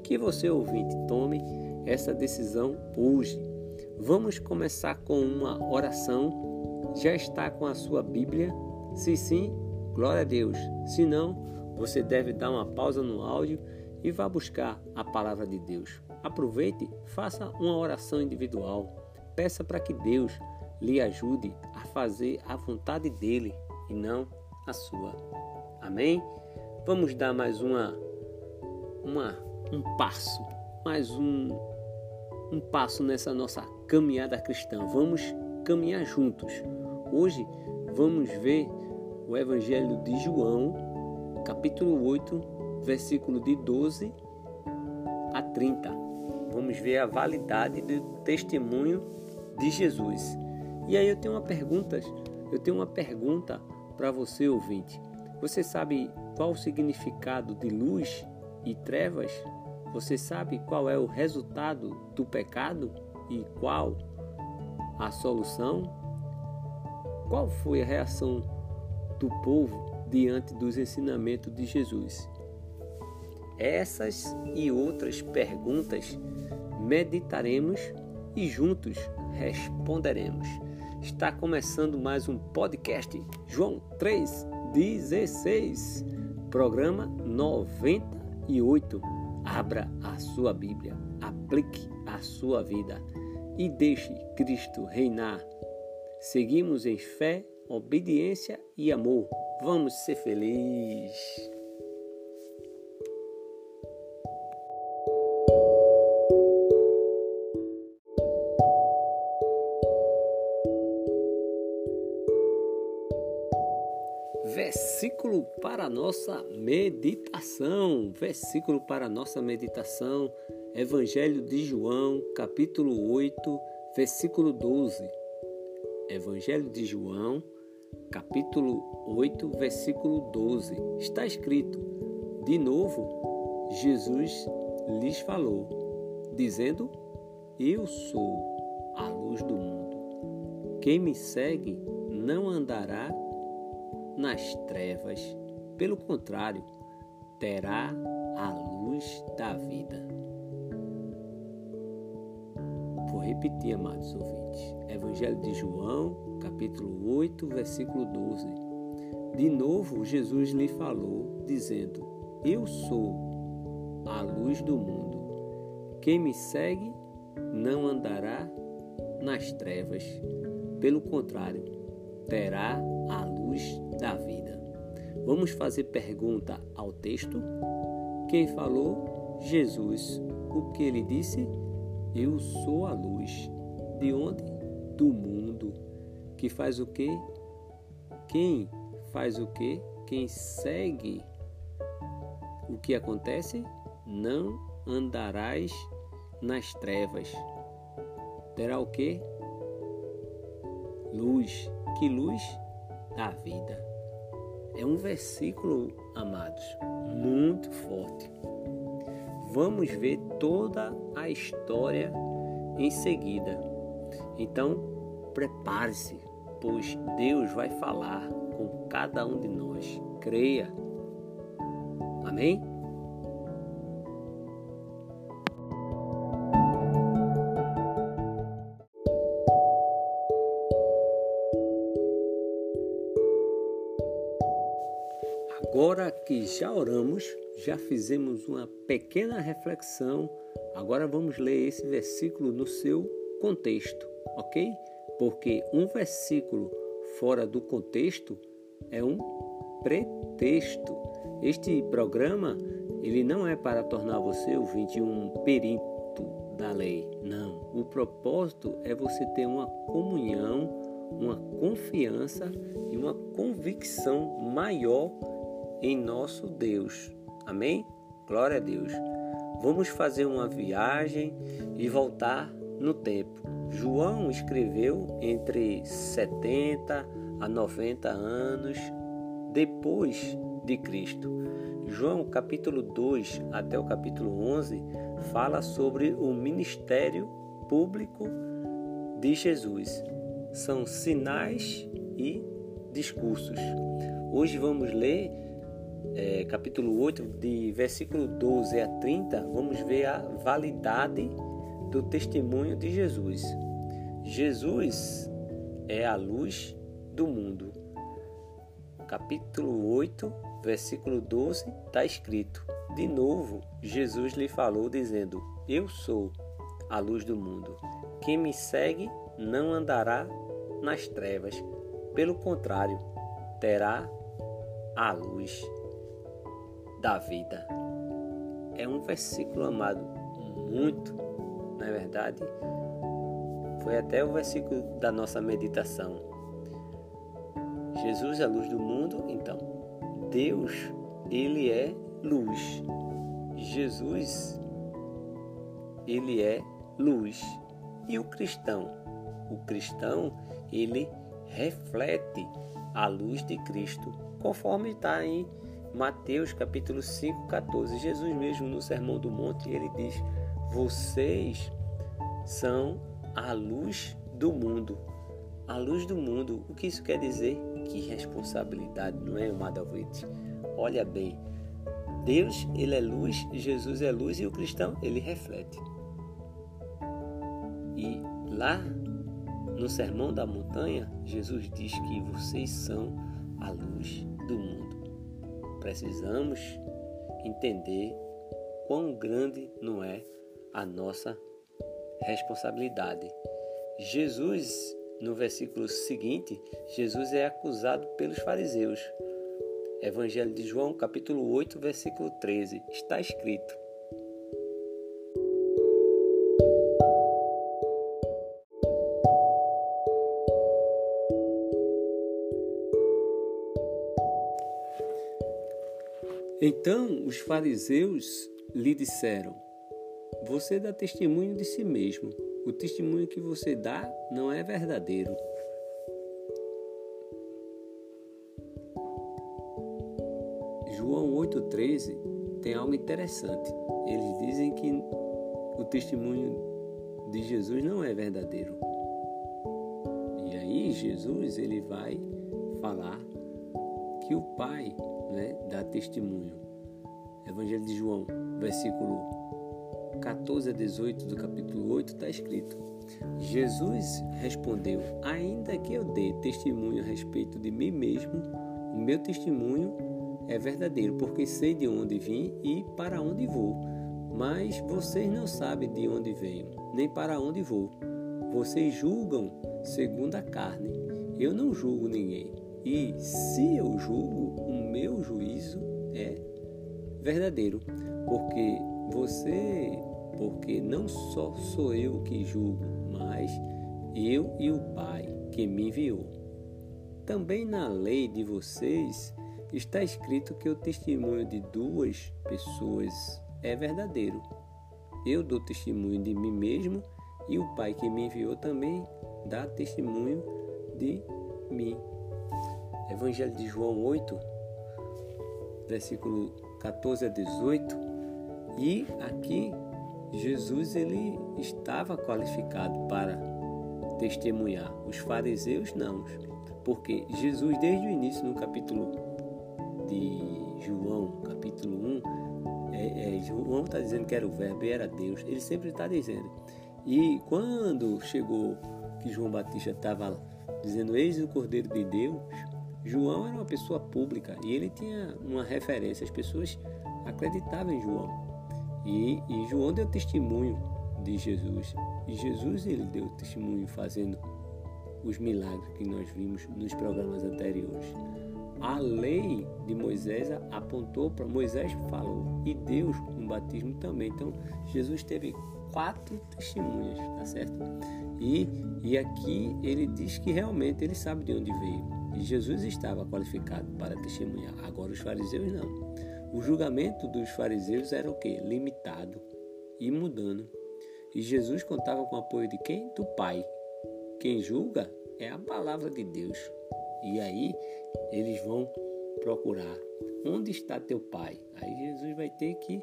que você ouvinte tome essa decisão hoje. Vamos começar com uma oração. Já está com a sua Bíblia? Se sim, glória a Deus. Se não, você deve dar uma pausa no áudio e vá buscar a palavra de Deus. Aproveite, faça uma oração individual. Peça para que Deus lhe ajude a fazer a vontade dele e não a sua. Amém? Vamos dar mais uma uma um passo, mais um, um passo nessa nossa caminhada cristã. Vamos caminhar juntos. Hoje vamos ver o Evangelho de João, capítulo 8, versículo de 12 a 30. Vamos ver a validade do testemunho de Jesus. E aí eu tenho uma pergunta, eu tenho uma pergunta para você ouvinte. Você sabe qual o significado de luz e trevas? Você sabe qual é o resultado do pecado e qual a solução? Qual foi a reação do povo diante dos ensinamentos de Jesus? Essas e outras perguntas meditaremos e juntos responderemos. Está começando mais um podcast João 3,16, programa 98 Abra a sua Bíblia, aplique a sua vida e deixe Cristo reinar. Seguimos em fé, obediência e amor. Vamos ser felizes. Versículo para nossa meditação. Versículo para nossa meditação. Evangelho de João, capítulo 8, versículo 12. Evangelho de João, capítulo 8, versículo 12. Está escrito: De novo, Jesus lhes falou, dizendo: Eu sou a luz do mundo. Quem me segue não andará nas trevas. Pelo contrário, terá a luz da vida. Vou repetir, amados ouvintes. Evangelho de João, capítulo 8, versículo 12. De novo, Jesus lhe falou, dizendo: Eu sou a luz do mundo. Quem me segue não andará nas trevas. Pelo contrário, terá luz da vida. Vamos fazer pergunta ao texto? Quem falou? Jesus. O que ele disse? Eu sou a luz. De onde? Do mundo. Que faz o quê? Quem faz o quê? Quem segue o que acontece? Não andarás nas trevas. Terá o quê? Luz. Que luz? Da vida. É um versículo, amados, muito forte. Vamos ver toda a história em seguida. Então, prepare-se, pois Deus vai falar com cada um de nós. Creia. Amém? Agora que já oramos, já fizemos uma pequena reflexão Agora vamos ler esse versículo no seu contexto, ok? Porque um versículo fora do contexto é um pretexto. Este programa ele não é para tornar você ouvinte um perito da lei. Não. O propósito é você ter uma comunhão, uma confiança e uma convicção maior em nosso Deus. Amém? Glória a Deus. Vamos fazer uma viagem e voltar no tempo. João escreveu entre 70 a 90 anos depois de Cristo. João capítulo 2 até o capítulo 11 fala sobre o ministério público de Jesus. São sinais e discursos. Hoje vamos ler é, capítulo 8, de versículo 12 a 30, vamos ver a validade do testemunho de Jesus. Jesus é a luz do mundo. Capítulo 8, versículo 12, está escrito: De novo, Jesus lhe falou, dizendo: Eu sou a luz do mundo. Quem me segue não andará nas trevas, pelo contrário, terá a luz da vida. É um versículo amado muito, não é verdade? Foi até o versículo da nossa meditação. Jesus é a luz do mundo, então Deus, ele é luz. Jesus, ele é luz. E o cristão? O cristão, ele reflete a luz de Cristo, conforme está em Mateus capítulo 5, 14. Jesus mesmo no Sermão do Monte, ele diz: Vocês são a luz do mundo. A luz do mundo, o que isso quer dizer? Que responsabilidade, não é, amado ouvinte? Olha bem, Deus, ele é luz, Jesus é luz e o cristão, ele reflete. E lá no Sermão da Montanha, Jesus diz que vocês são a luz do mundo. Precisamos entender quão grande não é a nossa responsabilidade. Jesus, no versículo seguinte, Jesus é acusado pelos fariseus. Evangelho de João, capítulo 8, versículo 13, está escrito: Então os fariseus lhe disseram: Você dá testemunho de si mesmo. O testemunho que você dá não é verdadeiro. João 8,13 tem algo interessante. Eles dizem que o testemunho de Jesus não é verdadeiro. E aí Jesus ele vai falar que o Pai né, dá testemunho. Evangelho de João, versículo 14 a 18 do capítulo 8 está escrito: Jesus respondeu: Ainda que eu dê testemunho a respeito de mim mesmo, o meu testemunho é verdadeiro, porque sei de onde vim e para onde vou. Mas vocês não sabem de onde venho, nem para onde vou. Vocês julgam segundo a carne. Eu não julgo ninguém. E se eu julgo, meu juízo é verdadeiro, porque você, porque não só sou eu que julgo, mas eu e o Pai que me enviou. Também na lei de vocês está escrito que o testemunho de duas pessoas é verdadeiro. Eu dou testemunho de mim mesmo e o Pai que me enviou também dá testemunho de mim. Evangelho de João 8, versículo 14 a 18. E aqui Jesus ele estava qualificado para testemunhar. Os fariseus não, porque Jesus desde o início no capítulo de João, capítulo 1, é, é, João está dizendo que era o verbo e era Deus. Ele sempre está dizendo. E quando chegou que João Batista estava dizendo eis o Cordeiro de Deus, João era uma pessoa pública e ele tinha uma referência, as pessoas acreditavam em João. E, e João deu testemunho de Jesus. E Jesus ele deu testemunho fazendo os milagres que nós vimos nos programas anteriores. A lei de Moisés apontou para Moisés falou e Deus no batismo também. Então Jesus teve quatro testemunhas, tá certo? E, e aqui ele diz que realmente ele sabe de onde veio. E Jesus estava qualificado para testemunhar. Agora os fariseus não. O julgamento dos fariseus era o quê? Limitado e mudando. E Jesus contava com o apoio de quem? Do Pai. Quem julga é a palavra de Deus. E aí eles vão procurar onde está teu Pai. Aí Jesus vai ter que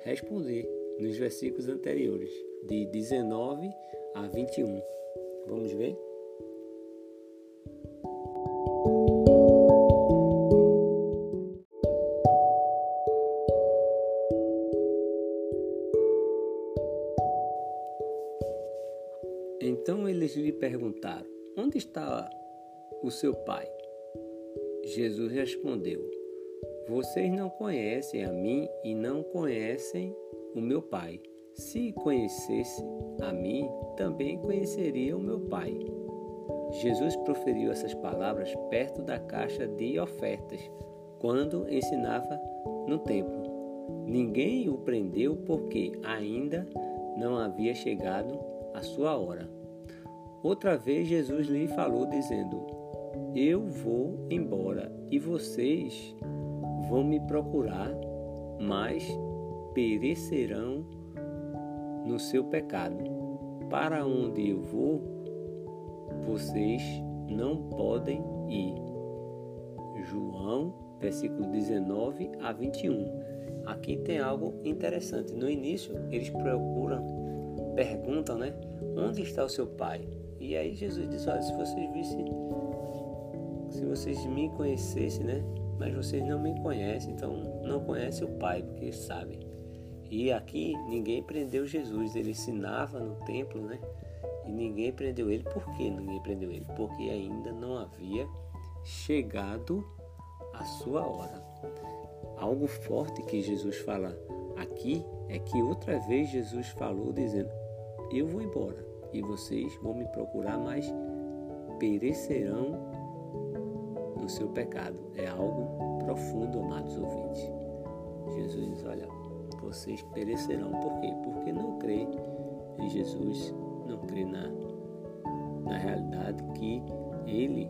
responder nos versículos anteriores, de 19 a 21. Vamos ver? O seu pai? Jesus respondeu: Vocês não conhecem a mim e não conhecem o meu pai. Se conhecesse a mim, também conheceria o meu pai. Jesus proferiu essas palavras perto da caixa de ofertas, quando ensinava no templo. Ninguém o prendeu porque ainda não havia chegado a sua hora. Outra vez Jesus lhe falou, dizendo: Eu vou embora e vocês vão me procurar, mas perecerão no seu pecado. Para onde eu vou, vocês não podem ir. João, versículo 19 a 21. Aqui tem algo interessante. No início, eles procuram, perguntam, né? Onde está o seu pai? E aí Jesus diz: Olha, se vocês vissem, se vocês me conhecessem, né? Mas vocês não me conhecem, então não conhecem o Pai, porque sabem. E aqui ninguém prendeu Jesus, ele ensinava no templo, né? E ninguém prendeu ele. Por que ninguém prendeu ele? Porque ainda não havia chegado a sua hora. Algo forte que Jesus fala aqui é que outra vez Jesus falou dizendo: Eu vou embora e vocês vão me procurar, mas perecerão no seu pecado. É algo profundo, amados ouvintes. Jesus diz: Olha, vocês perecerão. Por quê? Porque não crê em Jesus, não crê na, na realidade que Ele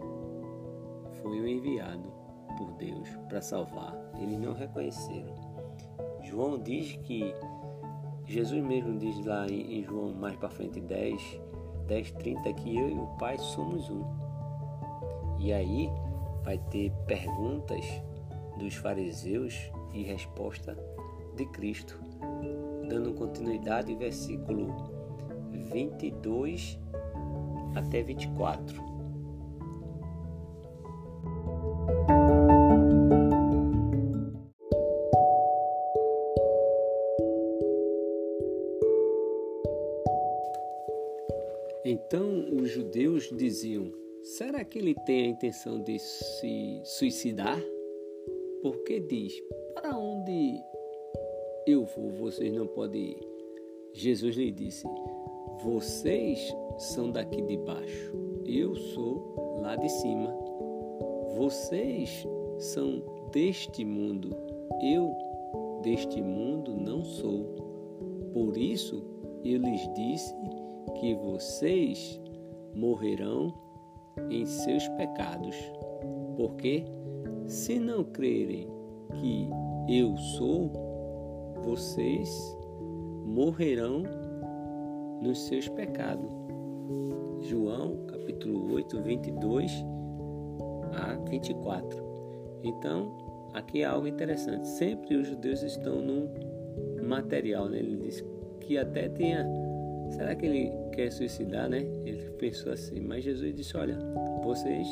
foi o enviado por Deus para salvar. Eles não reconheceram. João diz que Jesus mesmo diz lá em João mais para frente 10, 10, 30 que eu e o Pai somos um. E aí vai ter perguntas dos fariseus e resposta de Cristo, dando continuidade versículo 22 até 24. Então os judeus diziam: será que ele tem a intenção de se suicidar? Porque diz: para onde eu vou, vocês não podem ir. Jesus lhe disse: Vocês são daqui de baixo, eu sou lá de cima. Vocês são deste mundo, eu deste mundo não sou. Por isso eu lhes disse que vocês morrerão em seus pecados, porque se não crerem que eu sou, vocês morrerão nos seus pecados. João capítulo 8, 22 a 24. Então, aqui é algo interessante. Sempre os judeus estão no material, né? Ele diz que até tinha Será que ele quer suicidar, né? Ele pensou assim, mas Jesus disse: Olha, vocês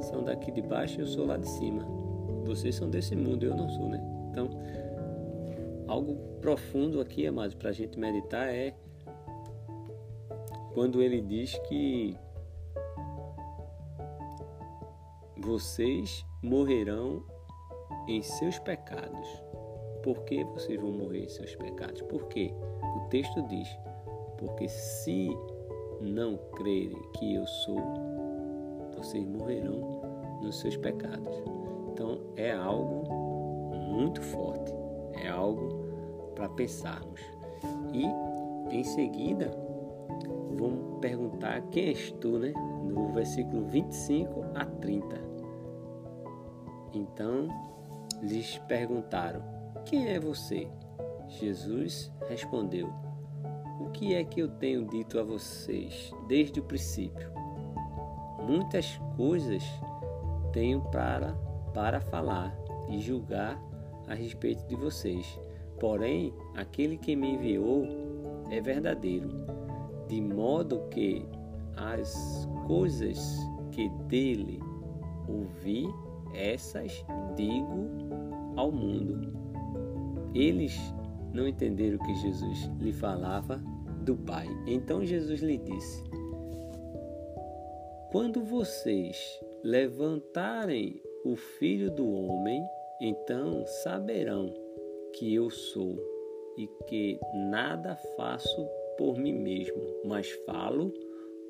são daqui de baixo, eu sou lá de cima. Vocês são desse mundo, eu não sou, né? Então, algo profundo aqui, amados, para a gente meditar é quando ele diz que vocês morrerão em seus pecados. por que vocês vão morrer em seus pecados? Por quê? O texto diz: porque se não crerem que eu sou, vocês morrerão nos seus pecados. Então é algo muito forte, é algo para pensarmos. E em seguida, vamos perguntar quem és tu, né? No versículo 25 a 30. Então lhes perguntaram: Quem é você? Jesus respondeu: que é que eu tenho dito a vocês desde o princípio? Muitas coisas tenho para, para falar e julgar a respeito de vocês. Porém, aquele que me enviou é verdadeiro, de modo que as coisas que dele ouvi, essas digo ao mundo. Eles não entenderam que Jesus lhe falava do Pai. Então Jesus lhe disse: Quando vocês levantarem o Filho do Homem, então saberão que eu sou e que nada faço por mim mesmo, mas falo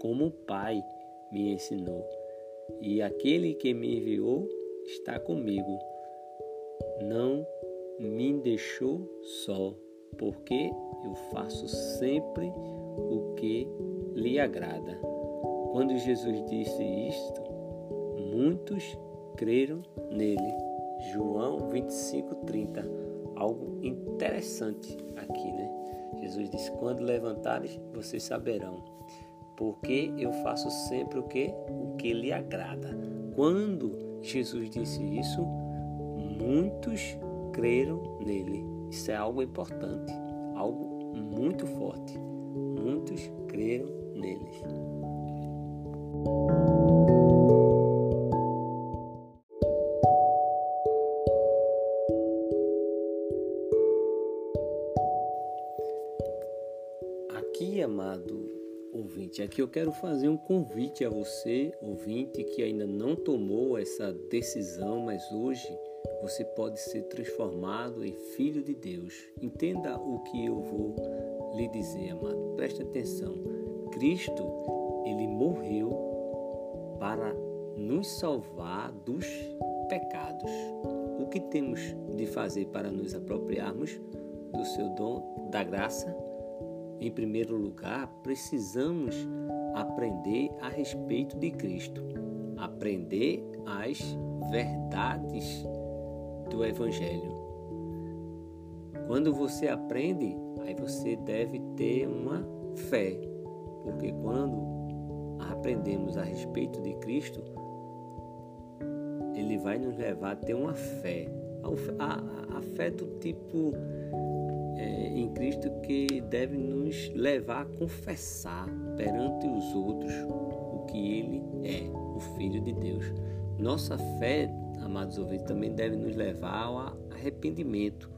como o Pai me ensinou. E aquele que me enviou está comigo. Não me deixou só, porque eu faço sempre o que lhe agrada. Quando Jesus disse isto, muitos creram nele. João 25, 30. Algo interessante aqui, né? Jesus disse: Quando levantares, vocês saberão, porque eu faço sempre o que? O que lhe agrada. Quando Jesus disse isso, muitos creram nele. Isso é algo importante, algo muito forte. Muitos creram nele. Aqui, amado ouvinte, aqui eu quero fazer um convite a você, ouvinte, que ainda não tomou essa decisão, mas hoje você pode ser transformado em filho de Deus. Entenda o que eu vou lhe dizer, amado. Preste atenção. Cristo, ele morreu para nos salvar dos pecados. O que temos de fazer para nos apropriarmos do seu dom da graça? Em primeiro lugar, precisamos aprender a respeito de Cristo, aprender as verdades do Evangelho. Quando você aprende, aí você deve ter uma fé, porque quando aprendemos a respeito de Cristo, ele vai nos levar a ter uma fé, a, a, a fé do tipo é, em Cristo que deve nos levar a confessar perante os outros o que Ele é, o Filho de Deus. Nossa fé, amados ouvintes, também deve nos levar ao arrependimento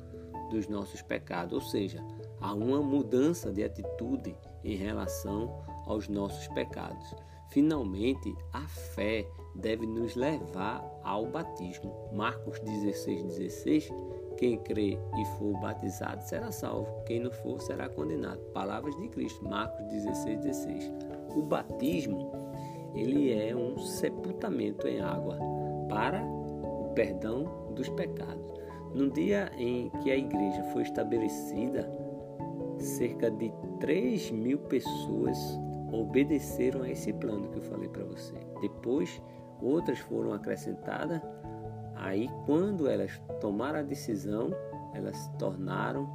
dos nossos pecados, ou seja, a uma mudança de atitude em relação aos nossos pecados. Finalmente, a fé deve nos levar ao batismo. Marcos 16, 16 quem crê e for batizado será salvo, quem não for será condenado. Palavras de Cristo, Marcos 16, 16. O batismo, ele é um sepultamento em água para perdão dos pecados. No dia em que a igreja foi estabelecida, cerca de 3 mil pessoas obedeceram a esse plano que eu falei para você. Depois, outras foram acrescentadas Aí, quando elas tomaram a decisão, elas se tornaram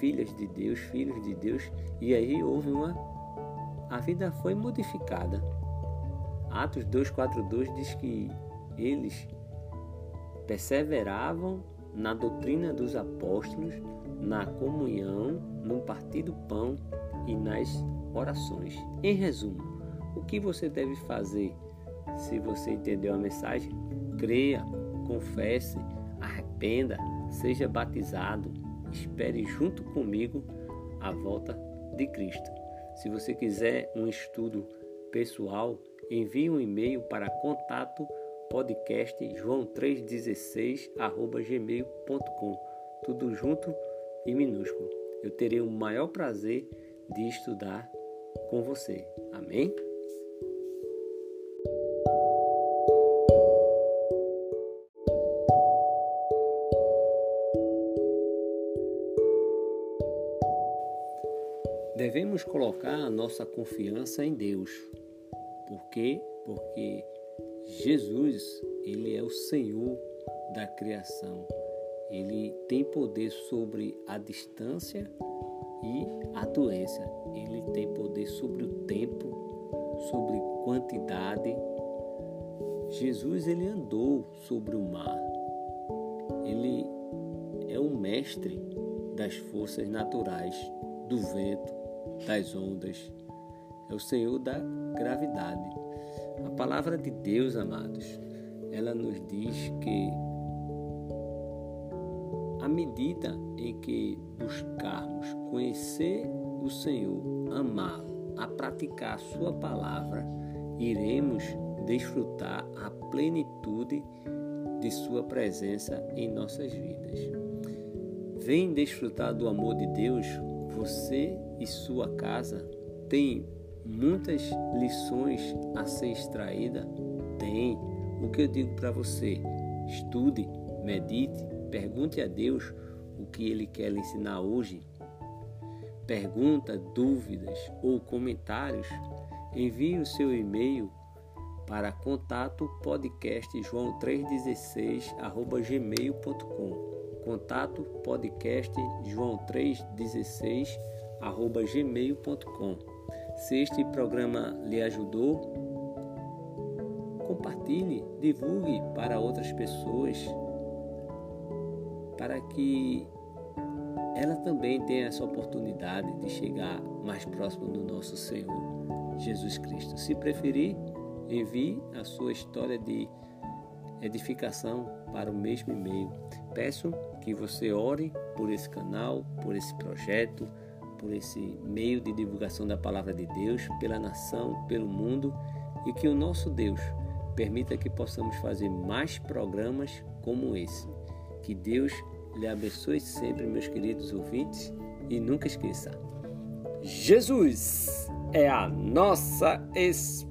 filhas de Deus, filhos de Deus, e aí houve uma. A vida foi modificada. Atos 2,42 diz que eles perseveravam na doutrina dos apóstolos, na comunhão, no partir do pão e nas orações. Em resumo, o que você deve fazer se você entendeu a mensagem? creia, confesse, arrependa, seja batizado, espere junto comigo a volta de Cristo. Se você quiser um estudo pessoal, envie um e-mail para contato podcast joão316 gmail.com tudo junto e minúsculo. Eu terei o maior prazer de estudar com você. Amém? Devemos colocar a nossa confiança em Deus. Por quê? Porque Jesus, ele é o Senhor da criação. Ele tem poder sobre a distância e a doença. Ele tem poder sobre o tempo, sobre quantidade. Jesus ele andou sobre o mar. Ele é o mestre das forças naturais, do vento, das ondas. É o Senhor da gravidade. A palavra de Deus, amados, ela nos diz que à medida em que buscarmos conhecer o Senhor, amá-lo, a praticar a sua palavra, iremos desfrutar a plenitude de sua presença em nossas vidas. Vem desfrutar do amor de Deus você e sua casa tem muitas lições a ser extraída? Tem. O que eu digo para você? Estude, medite, pergunte a Deus o que Ele quer lhe ensinar hoje. Pergunta, dúvidas ou comentários, envie o seu e-mail para contato podcast joão 316 gmail.com contato podcast joão 316 arroba gmail.com se este programa lhe ajudou compartilhe divulgue para outras pessoas para que ela também tenha essa oportunidade de chegar mais próximo do nosso Senhor Jesus Cristo se preferir envie a sua história de edificação para o mesmo e-mail. Peço que você ore por esse canal, por esse projeto, por esse meio de divulgação da palavra de Deus, pela nação, pelo mundo e que o nosso Deus permita que possamos fazer mais programas como esse. Que Deus lhe abençoe sempre, meus queridos ouvintes, e nunca esqueça: Jesus é a nossa esperança.